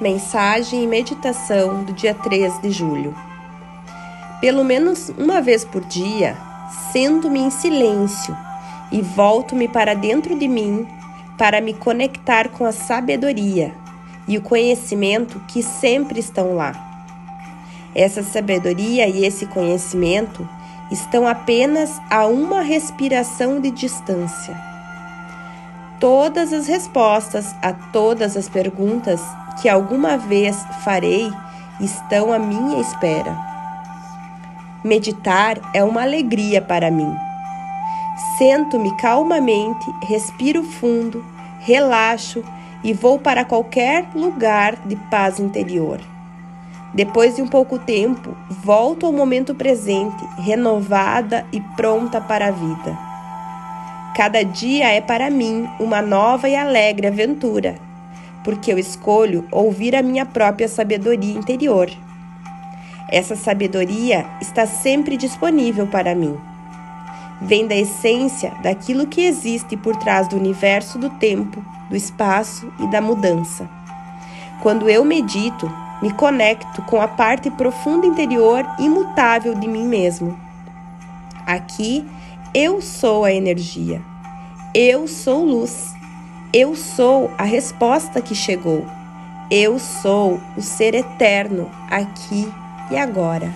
Mensagem e meditação do dia 3 de julho. Pelo menos uma vez por dia, sento-me em silêncio e volto-me para dentro de mim para me conectar com a sabedoria e o conhecimento que sempre estão lá. Essa sabedoria e esse conhecimento estão apenas a uma respiração de distância. Todas as respostas a todas as perguntas que alguma vez farei estão à minha espera. Meditar é uma alegria para mim. Sento-me calmamente, respiro fundo, relaxo e vou para qualquer lugar de paz interior. Depois de um pouco tempo, volto ao momento presente, renovada e pronta para a vida. Cada dia é para mim uma nova e alegre aventura porque eu escolho ouvir a minha própria sabedoria interior. Essa sabedoria está sempre disponível para mim. Vem da essência daquilo que existe por trás do universo do tempo, do espaço e da mudança. Quando eu medito, me conecto com a parte profunda interior imutável de mim mesmo. Aqui, eu sou a energia. Eu sou luz. Eu sou a resposta que chegou. Eu sou o ser eterno aqui e agora.